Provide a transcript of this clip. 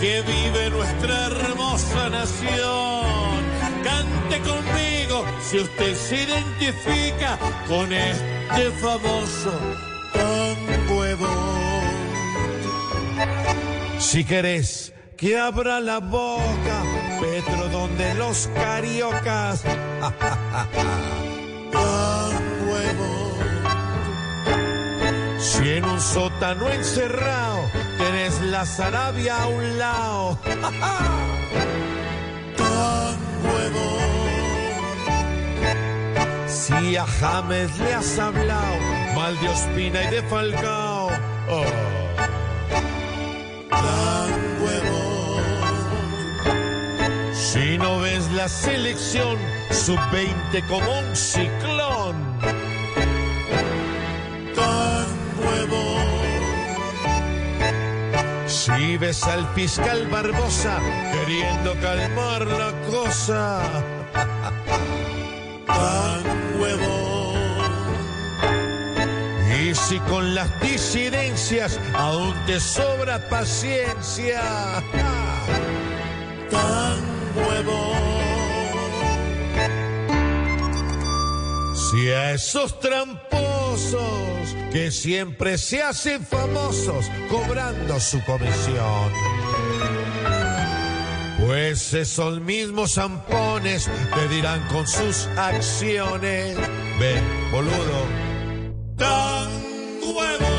que vive nuestra hermosa nación. Cante conmigo si usted se identifica con este famoso de Bond. Si querés que abra la boca, Petro, donde los cariocas. Si en un sótano encerrado tenés la Sarabia a un lado. De Bond. Si a James le has hablado mal de Ospina y de Falcao. Oh. Tango de Bond. Si no ves la selección sub-20 como un ciclón. Si ves al fiscal Barbosa queriendo calmar la cosa. De Bond. Y si con las disidencias aún te sobra paciencia. De Bond. Si a esos que siempre se hacen famosos cobrando su comisión. Pues esos mismos zampones te dirán con sus acciones. Ven, boludo. De Bond.